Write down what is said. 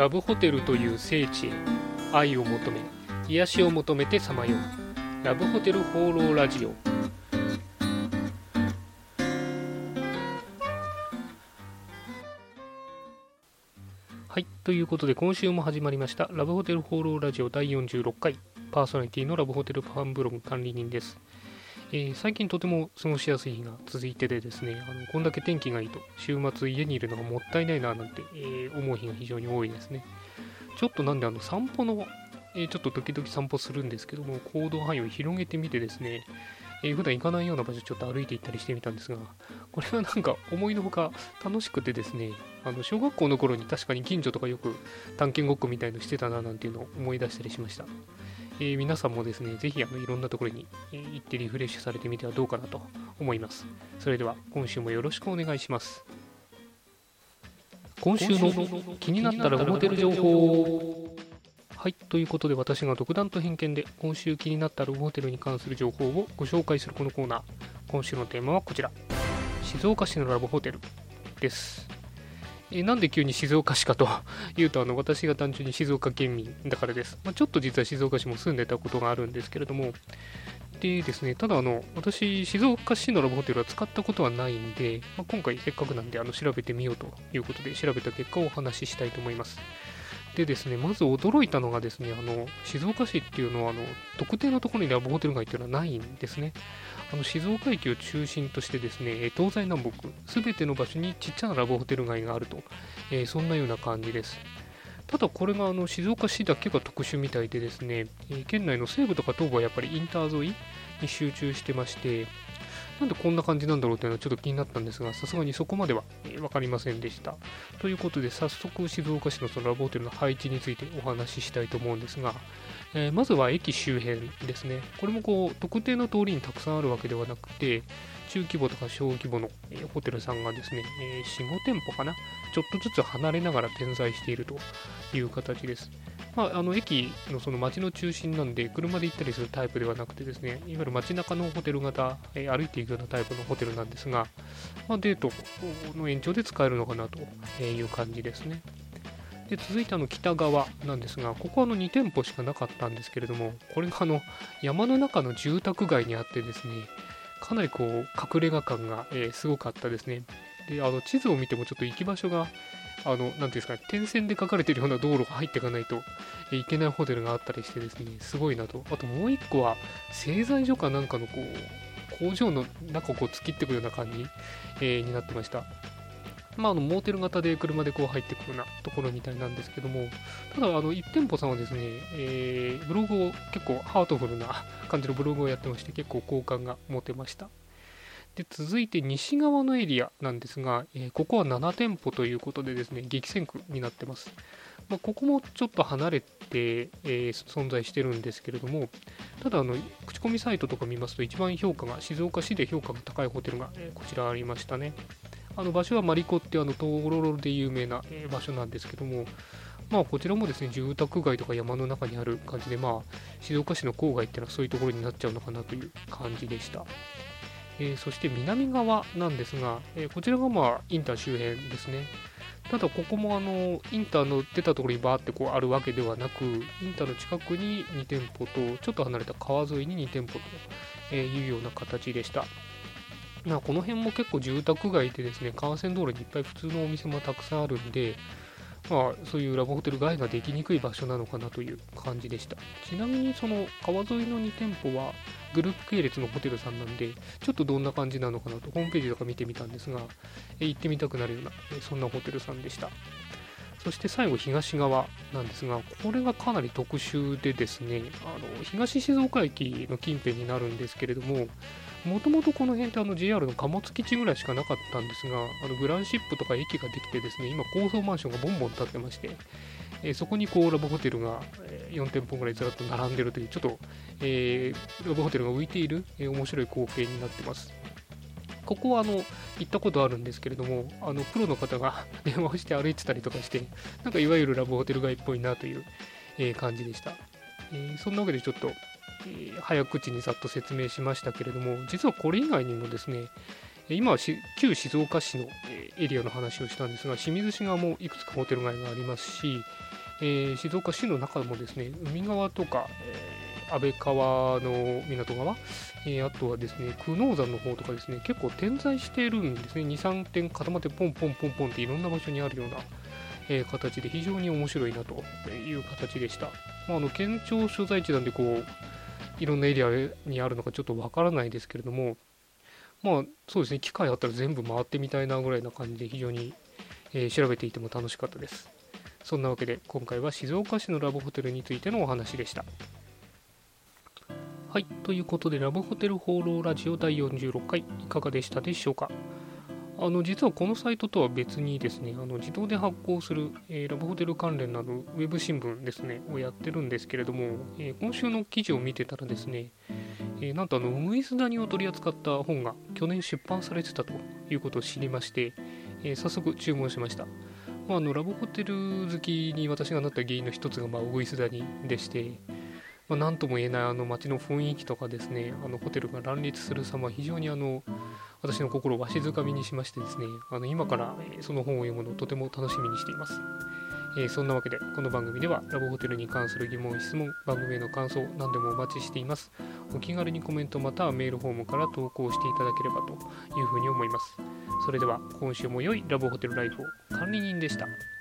ラブホテルという聖地へ愛を求め癒しを求めてさまよう。ラブホテル放浪ラジオ。はいということで今週も始まりましたラブホテル放浪ラジオ第46回。パーソナリティのラブホテルファンブログ管理人です。えー、最近とても過ごしやすい日が続いててですね、あのこんだけ天気がいいと、週末家にいるのがもったいないななんて、えー、思う日が非常に多いですね。ちょっとなんであの散歩の、えー、ちょっと時々散歩するんですけども、行動範囲を広げてみてですね、えー、普段行かないような場所ちょっと歩いて行ったりしてみたんですが、これはなんか思いのほか楽しくてですね、あの小学校の頃に確かに近所とかよく探検ごっこみたいのしてたななんていうのを思い出したりしました。えー、皆さんもですね、ぜひあのいろんなところに、行ってリフレッシュされてみてはどうかなと思います。それでは今週もよろしくお願いします。今週の気になったらホテル情報はい、ということで私が独断と偏見で今週気になったラブホテルに関する情報をご紹介するこのコーナー。今週のテーマはこちら。静岡市のラブホテルです。えなんで急に静岡市かというとあの私が単純に静岡県民だからです、まあ、ちょっと実は静岡市も住んでたことがあるんですけれどもでですねただあの私静岡市のラブホテルは使ったことはないんで、まあ、今回せっかくなんであの調べてみようということで調べた結果をお話ししたいと思いますでですね、まず驚いたのがですね、あの静岡市っていうのはあの特定のところにラブホテル街っていうのはないんですね。あの静岡駅を中心としてですね、東西南北、すべての場所にちっちゃなラブホテル街があると、えー、そんなような感じです。ただこれがあの静岡市だけが特殊みたいでですね、え、県内の西部とか東部はやっぱりインター沿いに集中してまして、なんでこんな感じなんだろうというのはちょっと気になったんですが、さすがにそこまでは分かりませんでした。ということで、早速静岡市のそのラボホテルの配置についてお話ししたいと思うんですが、えー、まずは駅周辺ですね。これもこう、特定の通りにたくさんあるわけではなくて、中規模とか小規模の、え、ホテルさんがですね、えー、4、5店舗かな、ちょっとずつ離れながら点在しているという形です。まあ、あの駅のその街の中心なんで、車で行ったりするタイプではなくてですね、いわゆる街中のホテル型、えー、歩いていくようなタイプのホテルなんですが、まあ、デートの延長で使えるのかなという感じですね。で続いてあの北側なんですが、ここはの2店舗しかなかったんですけれども、これがあの山の中の住宅街にあってですね、かなりこう隠れ家感が、え、すごかったですね。で、あの地図を見てもちょっと行き場所があの、なんていうんですかね、点線で書かれてるような道路が入っていかないといけないホテルがあったりしてですね、すごいなと。あともう一個は、製材所かなんかのこう、工場の中をこう突きってくるような感じ、えー、になってました。まあ、あのモーテル型で車でこう入ってくるようなところみたいなんですけども、ただ、あの1店舗さんはですね、えー、ブログを結構ハートフルな感じのブログをやってまして、結構好感が持てました。で続いて西側のエリアなんですが、えー、ここは7店舗ということでですね、激戦区になってます。まあ、ここもちょっと離れて、えー、存在してるんですけれども、ただあの、口コミサイトとか見ますと、一番評価が、静岡市で評価が高いホテルが、こちらありましたね。あの場所はマリコってあのトロロで有名な、え場所なんですけども、まあ、こちらもですね住宅街とか山の中にある感じで、まあ、静岡市の郊外っていうのはそういうところになっちゃうのかなという感じでした。えー、そして南側なんですが、えー、こちらがまあインター周辺ですね。ただここもあのインターの出たところにバーってこうあるわけではなく、インターの近くに2店舗と、ちょっと離れた川沿いに2店舗というような形でした。まあ、この辺も結構住宅街でですね、幹線道路にいっぱい普通のお店もたくさんあるんで、まあ、そういうラブホテル街ができにくい場所なのかなという感じでした。ちなみにその川沿いの2店舗はグループ系列のホテルさんなんで、ちょっとどんな感じなのかなとホームページとか見てみたんですが、行ってみたくなるような、そんなホテルさんでした。そして最後東側なんですが、これがかなり特殊でですね、あの東静岡駅の近辺になるんですけれども、もともとこの辺ってあの JR の貨物基地ぐらいしかなかったんですが、あのグランシップとか駅ができてですね、今高層マンションがボンボン建ってまして、えー、そこにこうラブホテルが4店舗ぐらいずらっと並んでるという、ちょっと、えー、ラブホテルが浮いている、えー、面白い光景になってます。ここはあの行ったことあるんですけれども、あのプロの方が 電話をして歩いてたりとかして、なんかいわゆるラブホテル街っぽいなという、えー、感じでした。えー、そんなわけでちょっと、えー、早口にさっと説明しましたけれども、実はこれ以外にもですね、今は旧静岡市のエリアの話をしたんですが清水市側もいくつかホテル街がありますし、えー、静岡市の中もですね海側とか、安倍川の港側、えー、あとはですね久能山の方とかですね結構点在しているんですね。23点固まってポンポンポンポンっていろんな場所にあるような、え形で非常に面白いなという形でした、まあ、あの県庁所在地なんでこういろんなエリアにあるのかちょっとわからないですけれどもまあそうですね機会あったら全部回ってみたいなぐらいな感じで非常に、えー、調べていても楽しかったです。そんなわけで今回は静岡市のラブホテルについてのお話でした。はいということでラブホテル放浪ラジオ第46回いかがでしたでしょうか？あの実はこのサイトとは別にですねあの自動で発行する、えー、ラブホテル関連などウェブ新聞ですねをやってるんですけれども、えー、今週の記事を見てたらですね、えー、なんとあのウグイスダニを取り扱った本が去年出版されてたということを知りまして、え早速注文しました、まあ、あのラブホテル好きに私がなった原因の一つが、まあ、ウグイスダニでしてまあ、何とも言えないあの街の雰囲気とかですねあのホテルが乱立する様非常にあの私の心をわしづかみにしましてですねあの今から、その本を読むのをとても楽しみにしています、えー、そんなわけでこの番組ではラブホテルに関する疑問質問番組への感想何でもお待ちしています。お気軽にコメントまたはメールフォームから投稿していただければというふうに思います。それでは今週も良いラブホテルライフを管理人でした。